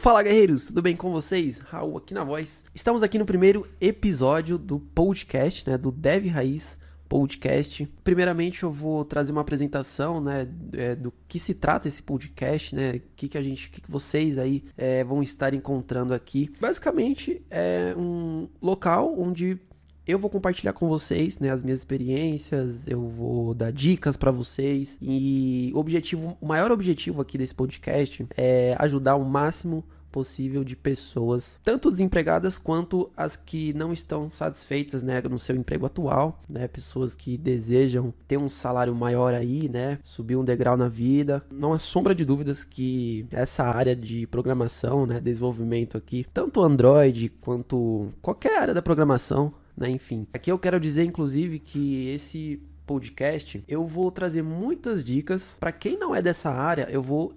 Fala guerreiros, tudo bem com vocês? Raul aqui na voz. Estamos aqui no primeiro episódio do podcast, né, do Dev Raiz podcast. Primeiramente eu vou trazer uma apresentação, né, é, do que se trata esse podcast, né, o que, que a gente, que, que vocês aí é, vão estar encontrando aqui. Basicamente é um local onde eu vou compartilhar com vocês, né, as minhas experiências, eu vou dar dicas para vocês e o objetivo, o maior objetivo aqui desse podcast é ajudar o máximo possível de pessoas, tanto desempregadas quanto as que não estão satisfeitas, né, no seu emprego atual, né, pessoas que desejam ter um salário maior aí, né, subir um degrau na vida. Não há sombra de dúvidas que essa área de programação, né, desenvolvimento aqui, tanto Android quanto qualquer área da programação, né? Enfim, aqui eu quero dizer, inclusive, que esse podcast eu vou trazer muitas dicas para quem não é dessa área. Eu vou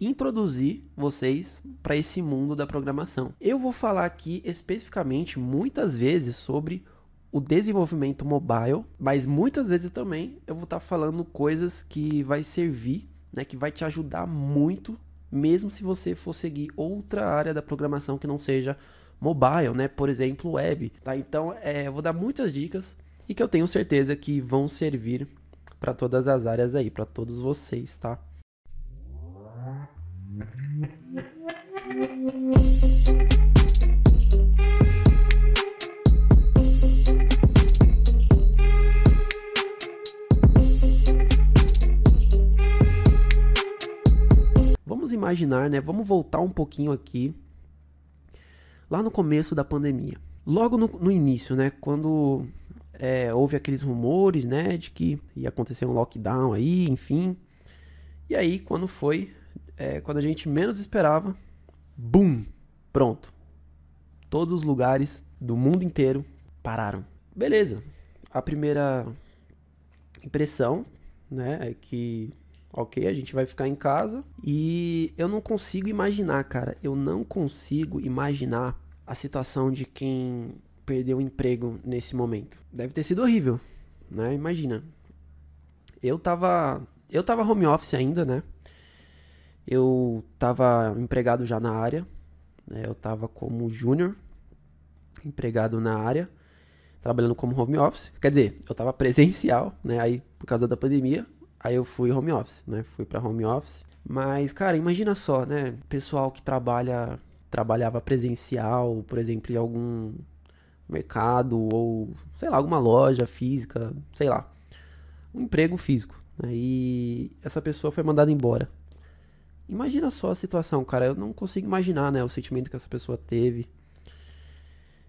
introduzir vocês para esse mundo da programação. Eu vou falar aqui especificamente muitas vezes sobre o desenvolvimento mobile, mas muitas vezes também eu vou estar tá falando coisas que vai servir, né, que vai te ajudar muito, mesmo se você for seguir outra área da programação que não seja mobile, né? Por exemplo, web, tá? Então, é, eu vou dar muitas dicas e que eu tenho certeza que vão servir para todas as áreas aí, para todos vocês, tá? Vamos imaginar, né? Vamos voltar um pouquinho aqui lá no começo da pandemia. Logo no, no início, né, quando é, houve aqueles rumores, né, de que ia acontecer um lockdown aí, enfim. E aí, quando foi, é, quando a gente menos esperava, boom, pronto. Todos os lugares do mundo inteiro pararam. Beleza. A primeira impressão, né, é que ok, a gente vai ficar em casa e eu não consigo imaginar, cara, eu não consigo imaginar a situação de quem perdeu o emprego nesse momento. Deve ter sido horrível, né? Imagina. Eu tava, eu tava home office ainda, né? Eu tava empregado já na área, né? Eu tava como júnior, empregado na área, trabalhando como home office. Quer dizer, eu tava presencial, né? Aí por causa da pandemia, Aí eu fui home office, né? Fui para home office. Mas, cara, imagina só, né? Pessoal que trabalha, trabalhava presencial, por exemplo, em algum mercado ou, sei lá, alguma loja física, sei lá. Um emprego físico. Né? E essa pessoa foi mandada embora. Imagina só a situação, cara. Eu não consigo imaginar, né? O sentimento que essa pessoa teve.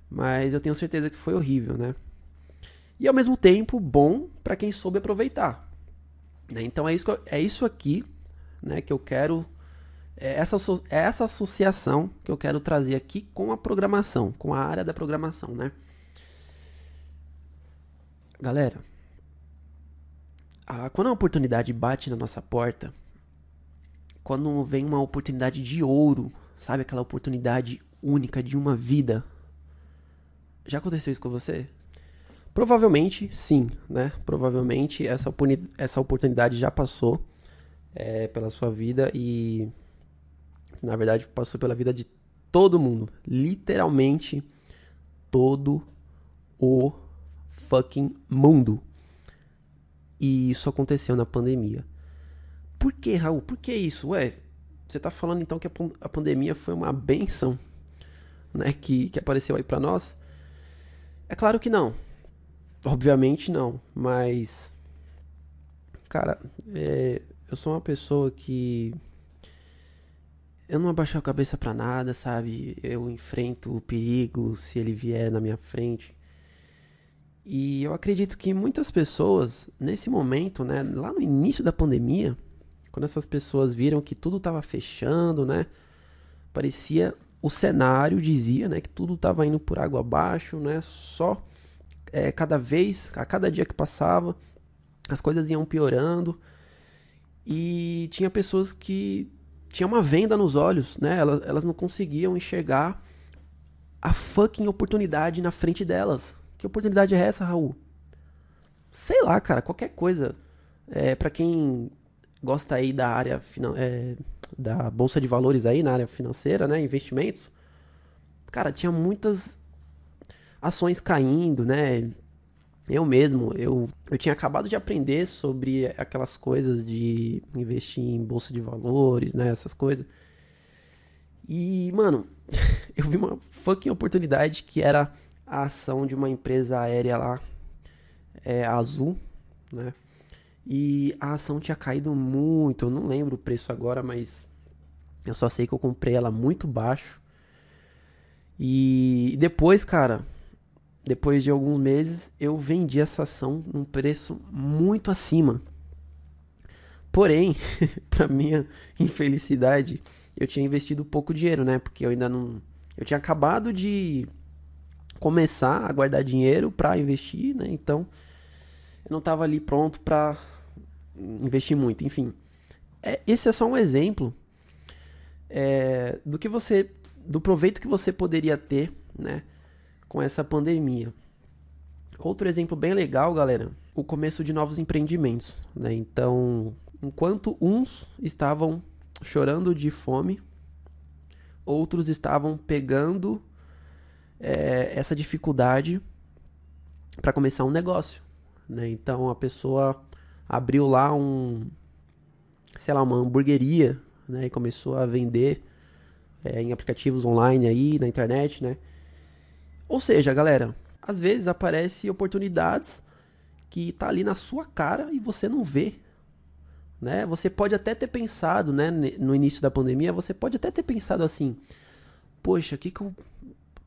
Mas eu tenho certeza que foi horrível, né? E ao mesmo tempo, bom para quem soube aproveitar. Né? Então é isso, é isso aqui né, que eu quero. É essa, é essa associação que eu quero trazer aqui com a programação, com a área da programação, né? Galera, a, quando a oportunidade bate na nossa porta, quando vem uma oportunidade de ouro, sabe aquela oportunidade única de uma vida, já aconteceu isso com você? Provavelmente sim, né? Provavelmente essa, essa oportunidade já passou é, pela sua vida e, na verdade, passou pela vida de todo mundo. Literalmente todo o fucking mundo. E isso aconteceu na pandemia. Por que, Raul? Por que isso? Ué, você tá falando então que a, pandemia foi uma benção, né? Que, que apareceu aí para nós? É claro que não. Obviamente não, mas. Cara, é, eu sou uma pessoa que. Eu não abaixo a cabeça para nada, sabe? Eu enfrento o perigo se ele vier na minha frente. E eu acredito que muitas pessoas, nesse momento, né, lá no início da pandemia, quando essas pessoas viram que tudo estava fechando, né, parecia o cenário dizia, né, que tudo estava indo por água abaixo, né, só é, cada vez, a cada dia que passava, as coisas iam piorando. E tinha pessoas que tinham uma venda nos olhos, né? Elas, elas não conseguiam enxergar a fucking oportunidade na frente delas. Que oportunidade é essa, Raul? Sei lá, cara, qualquer coisa. É, para quem gosta aí da área é, da bolsa de valores aí na área financeira, né, investimentos, cara, tinha muitas ações caindo, né? Eu mesmo, eu, eu tinha acabado de aprender sobre aquelas coisas de investir em bolsa de valores, né, essas coisas. E, mano, eu vi uma fucking oportunidade que era a ação de uma empresa aérea lá, é, Azul, né? E a ação tinha caído muito, eu não lembro o preço agora, mas eu só sei que eu comprei ela muito baixo. E depois, cara, depois de alguns meses, eu vendi essa ação num preço muito acima. Porém, para minha infelicidade, eu tinha investido pouco dinheiro, né? Porque eu ainda não. Eu tinha acabado de começar a guardar dinheiro para investir, né? Então, eu não estava ali pronto para investir muito. Enfim, é, esse é só um exemplo é, do que você, do proveito que você poderia ter, né? Com essa pandemia. Outro exemplo bem legal, galera, o começo de novos empreendimentos, né? Então, enquanto uns estavam chorando de fome, outros estavam pegando é, essa dificuldade para começar um negócio. Né? Então a pessoa abriu lá um, sei lá, uma hamburgueria né? e começou a vender é, em aplicativos online aí na internet, né? Ou seja, galera, às vezes aparecem oportunidades que tá ali na sua cara e você não vê, né? Você pode até ter pensado, né, no início da pandemia, você pode até ter pensado assim: "Poxa, que que eu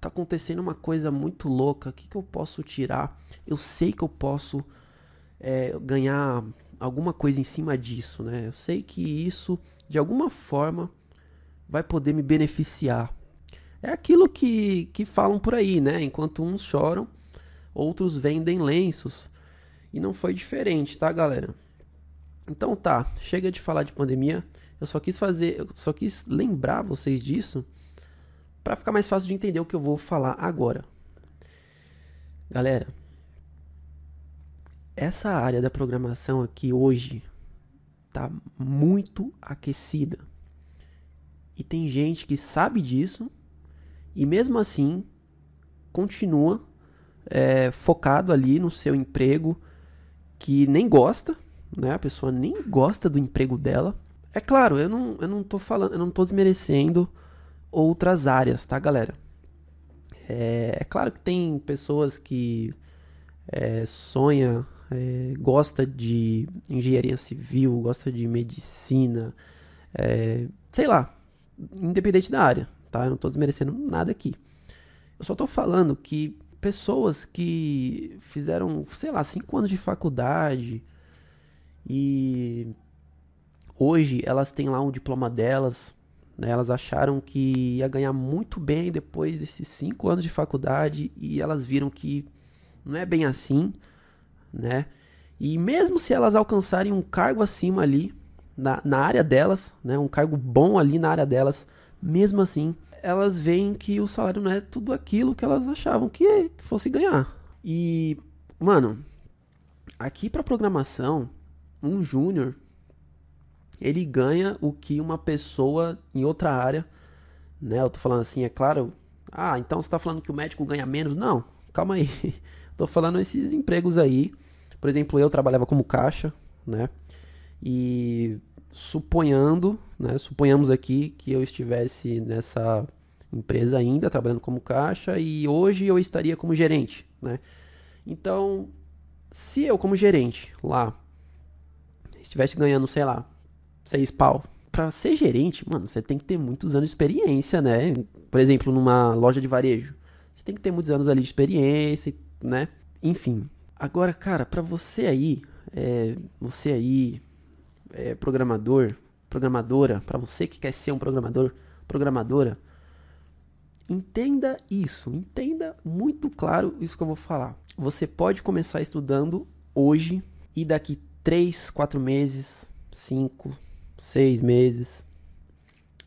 tá acontecendo uma coisa muito louca, que que eu posso tirar? Eu sei que eu posso é, ganhar alguma coisa em cima disso, né? Eu sei que isso de alguma forma vai poder me beneficiar. É aquilo que, que falam por aí, né? Enquanto uns choram, outros vendem lenços. E não foi diferente, tá, galera? Então tá, chega de falar de pandemia. Eu só quis fazer, eu só quis lembrar vocês disso para ficar mais fácil de entender o que eu vou falar agora. Galera, essa área da programação aqui hoje tá muito aquecida. E tem gente que sabe disso e mesmo assim continua é, focado ali no seu emprego que nem gosta, né? A pessoa nem gosta do emprego dela. É claro, eu não, eu não tô falando, eu não tô desmerecendo outras áreas, tá, galera? É, é claro que tem pessoas que é, sonha, é, gosta de engenharia civil, gosta de medicina, é, sei lá, independente da área, tá? Eu não tô desmerecendo nada aqui. Eu só tô falando que pessoas que fizeram, sei lá, cinco anos de faculdade, e hoje elas têm lá um diploma delas. Né? Elas acharam que ia ganhar muito bem depois desses cinco anos de faculdade e elas viram que não é bem assim, né? E mesmo se elas alcançarem um cargo acima ali na, na área delas, né? Um cargo bom ali na área delas, mesmo assim, elas veem que o salário não é tudo aquilo que elas achavam que, que fosse ganhar. E, mano, aqui para programação, um júnior ele ganha o que uma pessoa em outra área, né? Eu tô falando assim, é claro. Ah, então você tá falando que o médico ganha menos? Não, calma aí. tô falando esses empregos aí. Por exemplo, eu trabalhava como caixa, né? E suponhando, né? Suponhamos aqui que eu estivesse nessa empresa ainda trabalhando como caixa e hoje eu estaria como gerente, né? Então, se eu como gerente lá estivesse ganhando, sei lá, seis pau, pra ser gerente, mano, você tem que ter muitos anos de experiência, né? Por exemplo, numa loja de varejo. Você tem que ter muitos anos ali de experiência, né? Enfim. Agora, cara, pra você aí, é, você aí, é, programador, programadora, para você que quer ser um programador, programadora, entenda isso, entenda muito claro isso que eu vou falar. Você pode começar estudando hoje e daqui 3, 4 meses, 5, 6 meses,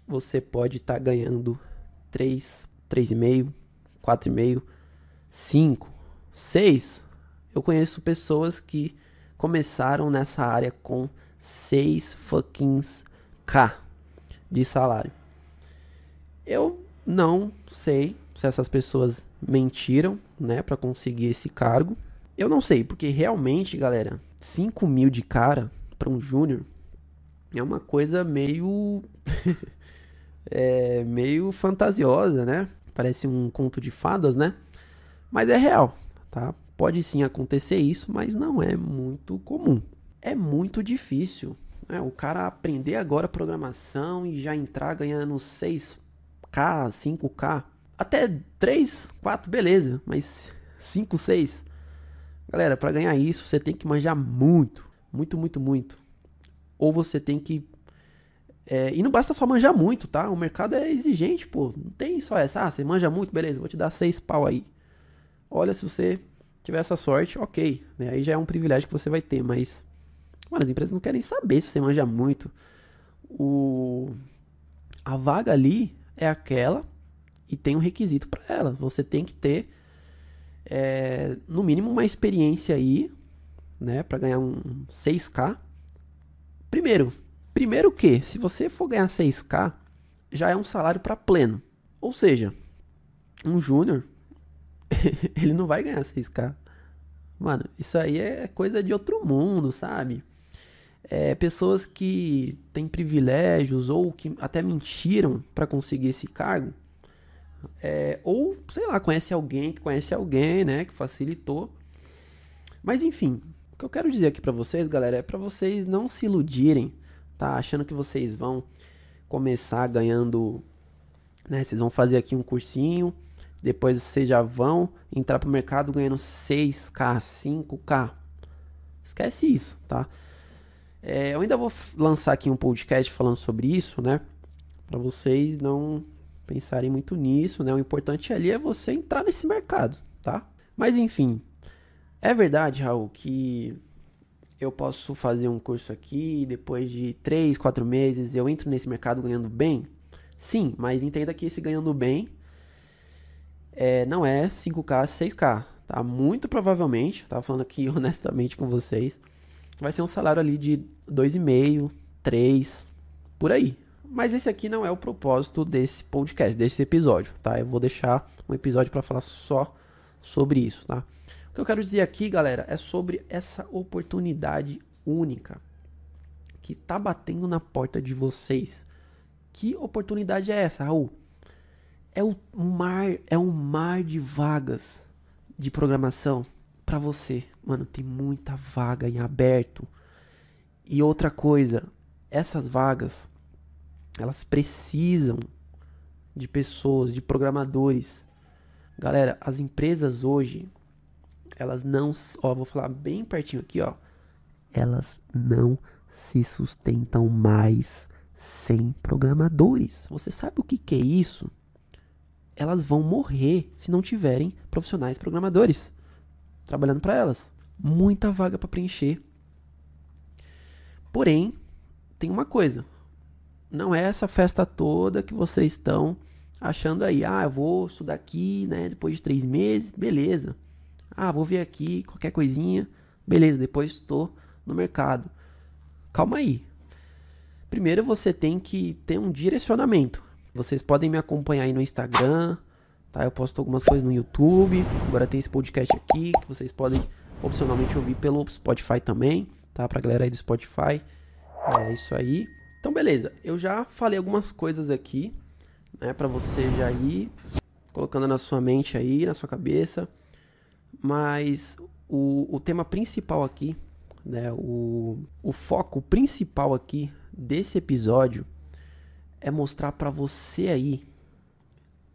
você pode estar tá ganhando 3, 3,5, 4,5, 5, 6. Eu conheço pessoas que começaram nessa área com 6 fucking K. de salário. Eu não sei se essas pessoas mentiram, né, para conseguir esse cargo. Eu não sei, porque realmente, galera, 5 mil de cara para um júnior é uma coisa meio. é, meio fantasiosa, né? Parece um conto de fadas, né? Mas é real, tá? Pode sim acontecer isso, mas não é muito comum. É muito difícil. Né? O cara aprender agora programação e já entrar ganhando 6K, 5K, até 3, 4, beleza, mas 5, 6. Galera, para ganhar isso você tem que manjar muito, muito, muito, muito. Ou você tem que é, e não basta só manjar muito, tá? O mercado é exigente, pô. Não tem só essa. Ah, você manja muito, beleza, vou te dar seis pau aí. Olha, se você tiver essa sorte, ok. Né? Aí já é um privilégio que você vai ter, mas. Mano, as empresas não querem saber se você manja muito. O... A vaga ali é aquela e tem um requisito para ela. Você tem que ter, é, no mínimo, uma experiência aí, né? Para ganhar um 6K. Primeiro, Primeiro que, se você for ganhar 6k, já é um salário para pleno. Ou seja, um júnior, ele não vai ganhar 6k. Mano, isso aí é coisa de outro mundo, sabe? É, pessoas que têm privilégios ou que até mentiram para conseguir esse cargo. É, ou, sei lá, conhece alguém que conhece alguém, né? Que facilitou. Mas enfim, o que eu quero dizer aqui para vocês, galera, é para vocês não se iludirem tá achando que vocês vão começar ganhando, né? Vocês vão fazer aqui um cursinho, depois vocês já vão entrar pro mercado ganhando 6k, 5k. Esquece isso, tá? É, eu ainda vou lançar aqui um podcast falando sobre isso, né? Para vocês não pensarem muito nisso, né? O importante ali é você entrar nesse mercado, tá? Mas enfim, é verdade, Raul, que eu posso fazer um curso aqui, depois de 3, 4 meses eu entro nesse mercado ganhando bem? Sim, mas entenda que esse ganhando bem é, não é 5K, 6K, tá? Muito provavelmente, tava falando aqui honestamente com vocês, vai ser um salário ali de 2,5, 3, por aí. Mas esse aqui não é o propósito desse podcast, desse episódio, tá? Eu vou deixar um episódio para falar só sobre isso, tá? O que eu quero dizer aqui, galera, é sobre essa oportunidade única que está batendo na porta de vocês. Que oportunidade é essa, Raul? É o mar, é um mar de vagas de programação para você. Mano, tem muita vaga em aberto. E outra coisa, essas vagas elas precisam de pessoas, de programadores. Galera, as empresas hoje elas não, ó, vou falar bem pertinho aqui, ó. Elas não se sustentam mais sem programadores. Você sabe o que, que é isso? Elas vão morrer se não tiverem profissionais programadores trabalhando para elas. Muita vaga para preencher. Porém, tem uma coisa. Não é essa festa toda que vocês estão achando aí. Ah, eu vou estudar aqui, né? Depois de três meses, beleza. Ah, vou ver aqui qualquer coisinha. Beleza, depois estou no mercado. Calma aí. Primeiro você tem que ter um direcionamento. Vocês podem me acompanhar aí no Instagram, tá? Eu posto algumas coisas no YouTube. Agora tem esse podcast aqui que vocês podem opcionalmente ouvir pelo Spotify também, tá? Pra galera aí do Spotify. É isso aí. Então, beleza. Eu já falei algumas coisas aqui, né? Pra você já ir colocando na sua mente aí, na sua cabeça. Mas o, o tema principal aqui, né, o, o foco principal aqui desse episódio é mostrar para você aí,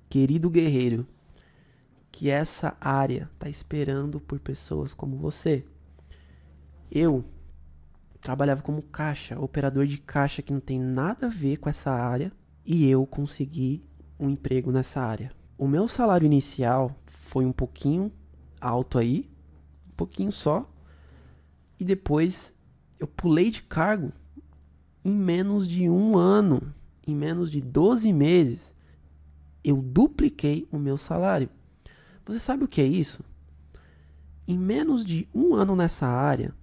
querido guerreiro, que essa área tá esperando por pessoas como você. Eu trabalhava como caixa, operador de caixa que não tem nada a ver com essa área, e eu consegui um emprego nessa área. O meu salário inicial foi um pouquinho alto aí, um pouquinho só. E depois eu pulei de cargo em menos de um ano, em menos de 12 meses, eu dupliquei o meu salário. Você sabe o que é isso? Em menos de um ano nessa área,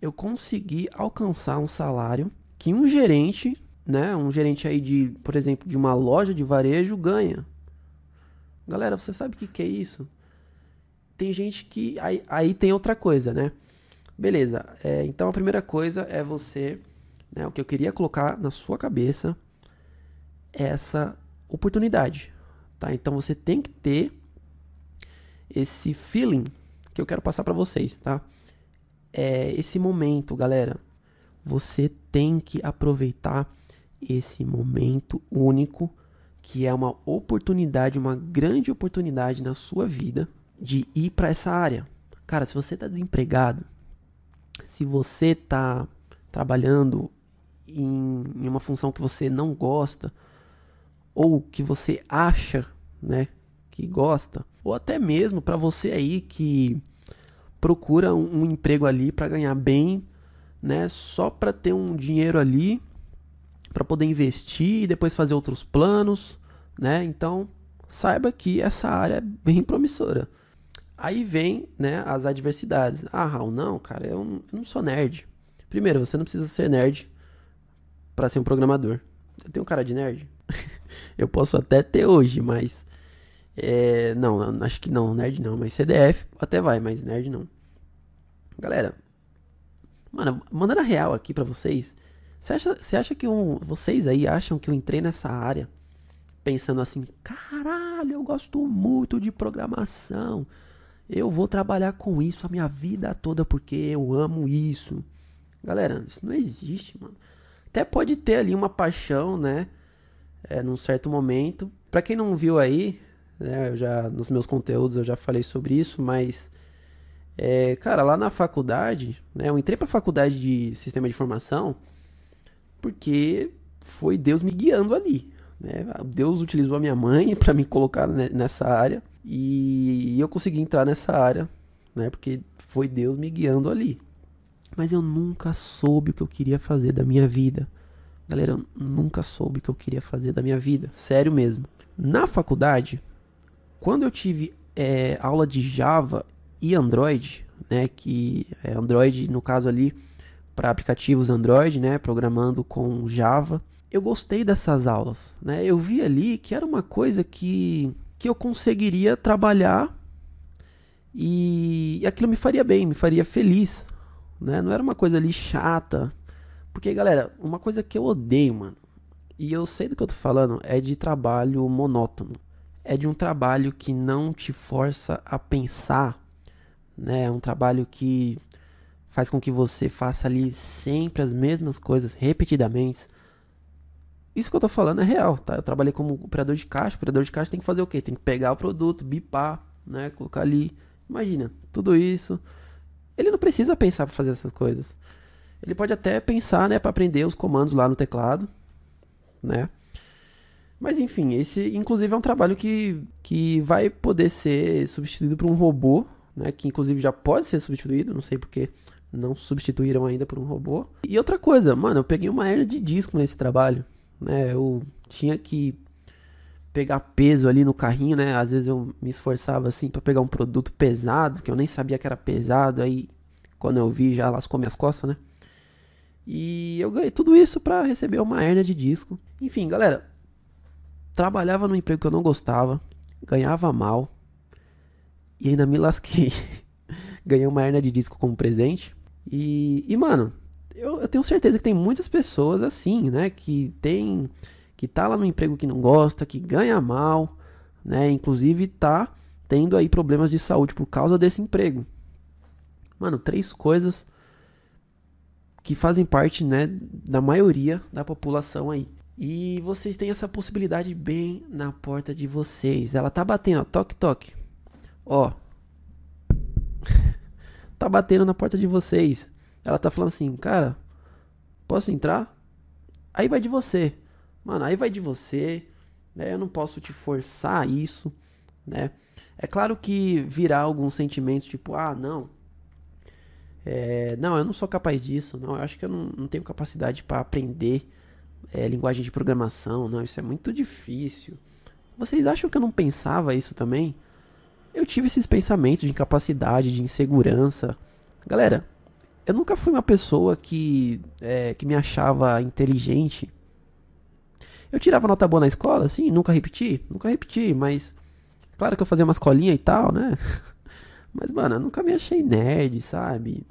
eu consegui alcançar um salário que um gerente né, um gerente aí de, por exemplo, de uma loja de varejo ganha. Galera, você sabe o que, que é isso? Tem gente que. Aí, aí tem outra coisa, né? Beleza. É, então a primeira coisa é você. Né, o que eu queria colocar na sua cabeça é essa oportunidade. Tá? Então você tem que ter esse feeling que eu quero passar para vocês, tá? É esse momento, galera. Você tem que aproveitar esse momento único que é uma oportunidade, uma grande oportunidade na sua vida de ir para essa área. Cara, se você tá desempregado, se você tá trabalhando em, em uma função que você não gosta ou que você acha, né, que gosta, ou até mesmo para você aí que procura um, um emprego ali para ganhar bem, né, só para ter um dinheiro ali para poder investir e depois fazer outros planos, né? Então, saiba que essa área é bem promissora. Aí vem, né, as adversidades. Ah, Raul, não, cara, eu não sou nerd. Primeiro, você não precisa ser nerd para ser um programador. Eu tenho um cara de nerd? eu posso até ter hoje, mas é, não, acho que não, nerd não, mas CDF até vai, mas nerd não. Galera, mano, mandando a real aqui para vocês. Você acha, você acha que um, vocês aí acham que eu entrei nessa área pensando assim, caralho, eu gosto muito de programação. Eu vou trabalhar com isso a minha vida toda porque eu amo isso. Galera, isso não existe, mano. Até pode ter ali uma paixão, né? É, num certo momento. Pra quem não viu aí, né, eu já nos meus conteúdos eu já falei sobre isso, mas é, cara, lá na faculdade, né, eu entrei pra faculdade de sistema de informação porque foi Deus me guiando ali, né? Deus utilizou a minha mãe para me colocar nessa área e eu consegui entrar nessa área, né? Porque foi Deus me guiando ali. Mas eu nunca soube o que eu queria fazer da minha vida. Galera, eu nunca soube o que eu queria fazer da minha vida. Sério mesmo. Na faculdade, quando eu tive é, aula de Java e Android, né, que é Android no caso ali para aplicativos Android, né, programando com Java, eu gostei dessas aulas, né? Eu vi ali que era uma coisa que que eu conseguiria trabalhar e, e aquilo me faria bem, me faria feliz, né? Não era uma coisa ali chata. Porque, galera, uma coisa que eu odeio, mano, e eu sei do que eu tô falando, é de trabalho monótono é de um trabalho que não te força a pensar, né? É um trabalho que faz com que você faça ali sempre as mesmas coisas repetidamente. Isso que eu tô falando é real, tá? Eu trabalhei como operador de caixa. O operador de caixa tem que fazer o quê? Tem que pegar o produto, bipar, né? Colocar ali. Imagina, tudo isso. Ele não precisa pensar para fazer essas coisas. Ele pode até pensar, né, para aprender os comandos lá no teclado, né? Mas enfim, esse inclusive é um trabalho que, que vai poder ser substituído por um robô, né? Que inclusive já pode ser substituído, não sei porque não substituíram ainda por um robô. E outra coisa, mano, eu peguei uma hernia de disco nesse trabalho, né? Eu tinha que pegar peso ali no carrinho, né? Às vezes eu me esforçava assim para pegar um produto pesado, que eu nem sabia que era pesado, aí quando eu vi já lascou minhas costas, né? E eu ganhei tudo isso para receber uma hernia de disco. Enfim, galera, trabalhava no emprego que eu não gostava, ganhava mal e ainda me lasquei. Ganhei uma hernia de disco como presente. E, e mano, eu, eu, tenho certeza que tem muitas pessoas assim, né? Que tem. Que tá lá no emprego que não gosta, que ganha mal, né? Inclusive tá tendo aí problemas de saúde por causa desse emprego. Mano, três coisas que fazem parte, né, da maioria da população aí. E vocês têm essa possibilidade bem na porta de vocês. Ela tá batendo, ó, toque, toque. Ó. tá batendo na porta de vocês. Ela tá falando assim, cara, posso entrar? Aí vai de você. Mano, aí vai de você. Né? Eu não posso te forçar isso, né? É claro que virá alguns sentimentos, tipo, ah, não. É, não, eu não sou capaz disso. Não, eu acho que eu não, não tenho capacidade para aprender é, linguagem de programação, não, isso é muito difícil. Vocês acham que eu não pensava isso também? Eu tive esses pensamentos de incapacidade, de insegurança. Galera, eu nunca fui uma pessoa que, é, que me achava inteligente, Eu tirava nota boa na escola, sim, nunca repeti, nunca repeti, mas claro que eu fazia uma escolinha e tal, né? Mas, mano, eu nunca me achei nerd, sabe?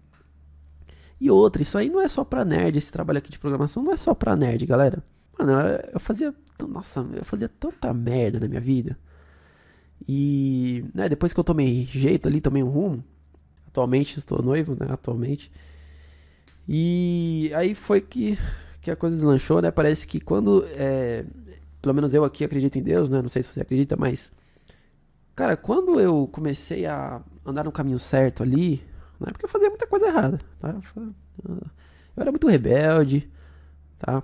E outra, isso aí não é só pra nerd, esse trabalho aqui de programação não é só pra nerd, galera. Mano, eu, fazia. Nossa, eu fazia tanta merda na minha vida. E, né, depois que eu tomei jeito ali, tomei um rumo. Atualmente estou noivo, né? Atualmente. E aí foi que, que a coisa deslanchou, né? Parece que quando. É, pelo menos eu aqui acredito em Deus, né? Não sei se você acredita, mas. Cara, quando eu comecei a andar no caminho certo ali, né? Porque eu fazia muita coisa errada, tá? Eu era muito rebelde, tá?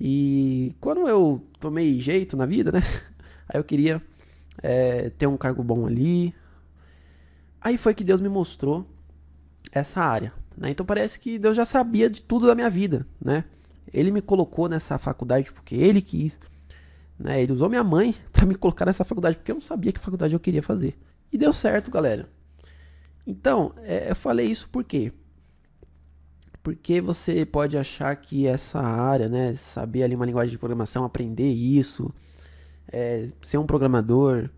E quando eu tomei jeito na vida, né? Aí eu queria é, ter um cargo bom ali. Aí foi que Deus me mostrou essa área. Né? Então parece que Deus já sabia de tudo da minha vida, né? Ele me colocou nessa faculdade porque ele quis. Né? Ele usou minha mãe para me colocar nessa faculdade porque eu não sabia que faculdade eu queria fazer. E deu certo, galera. Então, é, eu falei isso por quê? Porque você pode achar que essa área, né, saber ali uma linguagem de programação, aprender isso, é, ser um programador,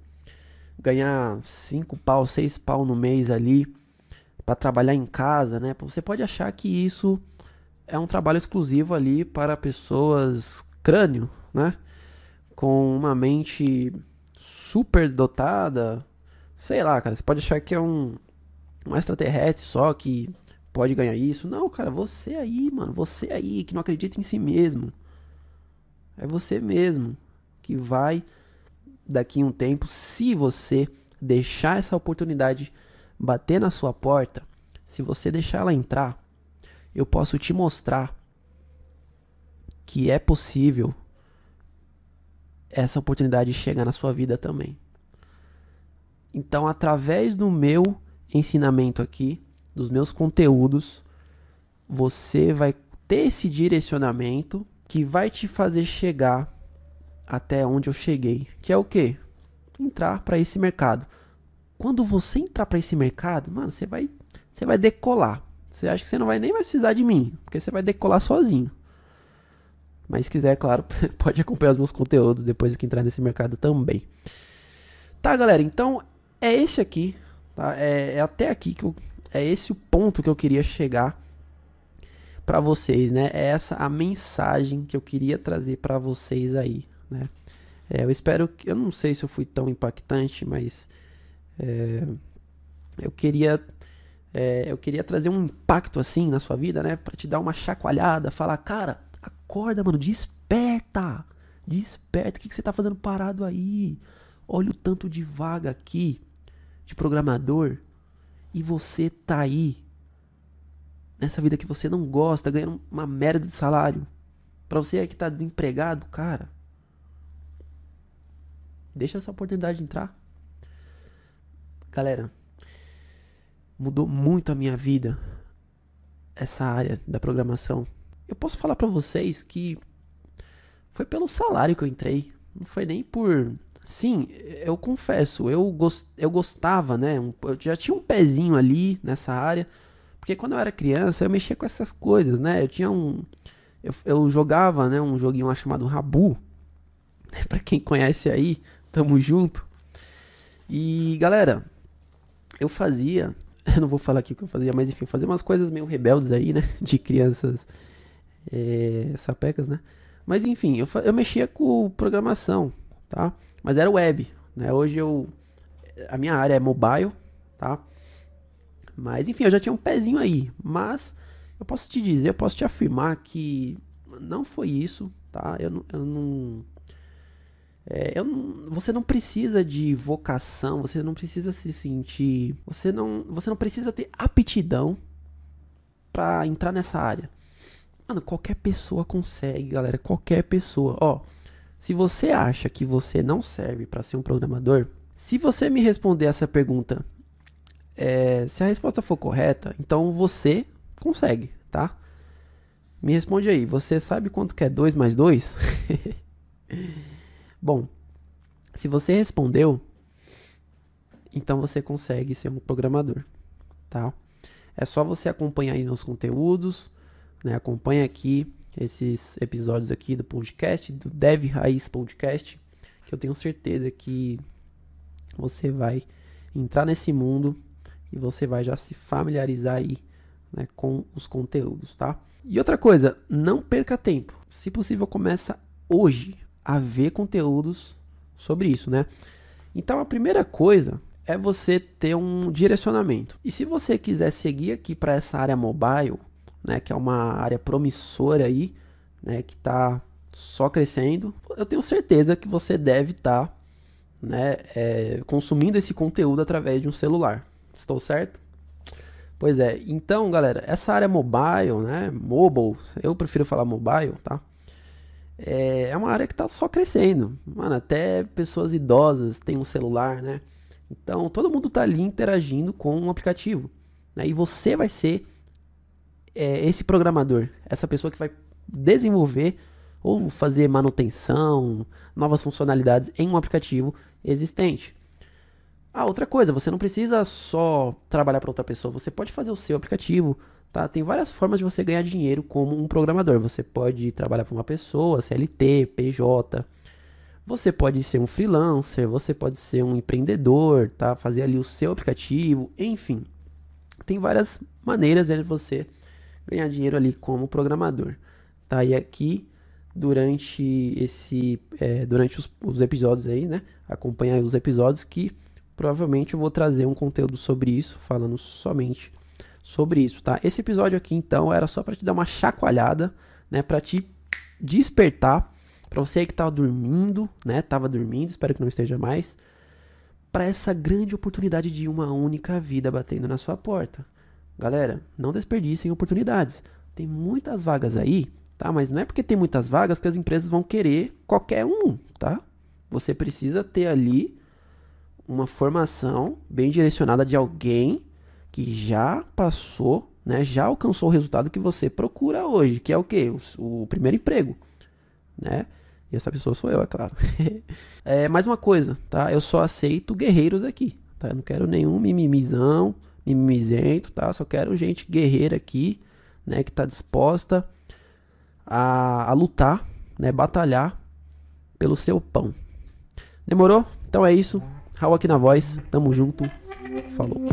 ganhar 5 pau, 6 pau no mês ali para trabalhar em casa, né? Você pode achar que isso é um trabalho exclusivo ali para pessoas crânio, né? Com uma mente super dotada, sei lá, cara, você pode achar que é um um extraterrestre só que pode ganhar isso. Não, cara, você aí, mano, você aí que não acredita em si mesmo. É você mesmo que vai daqui um tempo, se você deixar essa oportunidade bater na sua porta, se você deixar ela entrar, eu posso te mostrar que é possível essa oportunidade chegar na sua vida também. Então, através do meu ensinamento aqui, dos meus conteúdos, você vai ter esse direcionamento que vai te fazer chegar até onde eu cheguei, que é o quê? Entrar para esse mercado. Quando você entrar para esse mercado, mano, você vai você vai decolar. Você acha que você não vai nem mais precisar de mim, porque você vai decolar sozinho. Mas se quiser, claro, pode acompanhar os meus conteúdos depois que entrar nesse mercado também. Tá, galera? Então é esse aqui Tá? É, é até aqui que eu, é esse o ponto que eu queria chegar para vocês, né? É essa a mensagem que eu queria trazer para vocês aí, né? É, eu espero que eu não sei se eu fui tão impactante, mas é, eu queria é, eu queria trazer um impacto assim na sua vida, né? Para te dar uma chacoalhada, falar, cara, acorda, mano, desperta, desperta. O que, que você tá fazendo parado aí? Olha o tanto de vaga aqui de programador e você tá aí nessa vida que você não gosta, ganhando uma merda de salário. Para você que tá desempregado, cara, deixa essa oportunidade entrar. Galera, mudou muito a minha vida essa área da programação. Eu posso falar para vocês que foi pelo salário que eu entrei, não foi nem por Sim, eu confesso, eu, gost, eu gostava, né? Eu já tinha um pezinho ali nessa área. Porque quando eu era criança, eu mexia com essas coisas, né? Eu tinha um. Eu, eu jogava, né? Um joguinho lá chamado Rabu. pra quem conhece aí, tamo junto. E galera, eu fazia. Eu não vou falar aqui o que eu fazia, mas enfim, eu fazia umas coisas meio rebeldes aí, né? De crianças é, sapecas, né? Mas enfim, eu, eu mexia com programação, tá? Mas era web, né? Hoje eu a minha área é mobile, tá? Mas enfim, eu já tinha um pezinho aí, mas eu posso te dizer, eu posso te afirmar que não foi isso, tá? Eu, eu não é, eu não, você não precisa de vocação, você não precisa se sentir, você não, você não precisa ter aptidão para entrar nessa área. Mano, qualquer pessoa consegue, galera, qualquer pessoa. Ó, se você acha que você não serve para ser um programador, se você me responder essa pergunta, é, se a resposta for correta, então você consegue, tá? Me responde aí, você sabe quanto que é 2 mais 2? Bom, se você respondeu, então você consegue ser um programador, tá? É só você acompanhar aí nos conteúdos, né? Acompanha aqui esses episódios aqui do podcast, do Dev Raiz Podcast, que eu tenho certeza que você vai entrar nesse mundo e você vai já se familiarizar aí né, com os conteúdos, tá? E outra coisa, não perca tempo. Se possível, começa hoje a ver conteúdos sobre isso, né? Então a primeira coisa é você ter um direcionamento. E se você quiser seguir aqui para essa área mobile, né, que é uma área promissora aí, né, que está só crescendo, eu tenho certeza que você deve estar tá, né, é, consumindo esse conteúdo através de um celular. Estou certo? Pois é. Então, galera, essa área mobile, né, mobile, eu prefiro falar mobile, tá? É, é uma área que está só crescendo. Mano, até pessoas idosas têm um celular, né? Então, todo mundo está ali interagindo com um aplicativo. Né? E você vai ser é, esse programador, essa pessoa que vai desenvolver ou fazer manutenção, novas funcionalidades em um aplicativo existente. Ah, outra coisa, você não precisa só trabalhar para outra pessoa, você pode fazer o seu aplicativo, tá? Tem várias formas de você ganhar dinheiro como um programador. Você pode trabalhar para uma pessoa, CLT, PJ. Você pode ser um freelancer, você pode ser um empreendedor, tá? Fazer ali o seu aplicativo, enfim. Tem várias maneiras de você ganhar dinheiro ali como programador. Tá? E aqui, durante esse. É, durante os, os, episódios aí, né? Acompanhar os episódios que provavelmente eu vou trazer um conteúdo sobre isso, falando somente sobre isso, tá? Esse episódio aqui, então, era só para te dar uma chacoalhada, né? Para te despertar, para você que tava dormindo, né? Tava dormindo, espero que não esteja mais, para essa grande oportunidade de uma única vida batendo na sua porta. Galera, não desperdicem oportunidades. Tem muitas vagas aí, tá? Mas não é porque tem muitas vagas que as empresas vão querer qualquer um, tá? Você precisa ter ali uma formação bem direcionada de alguém que já passou, né? Já alcançou o resultado que você procura hoje, que é o quê? O, o primeiro emprego, né? E essa pessoa sou eu, é claro. é, mais uma coisa, tá? Eu só aceito guerreiros aqui, tá? Eu não quero nenhum mimimizão, mimizento, tá? Só quero gente guerreira aqui, né? Que tá disposta a, a lutar, né? Batalhar pelo seu pão. Demorou? Então é isso. Raul aqui na voz. Tamo junto. Falou.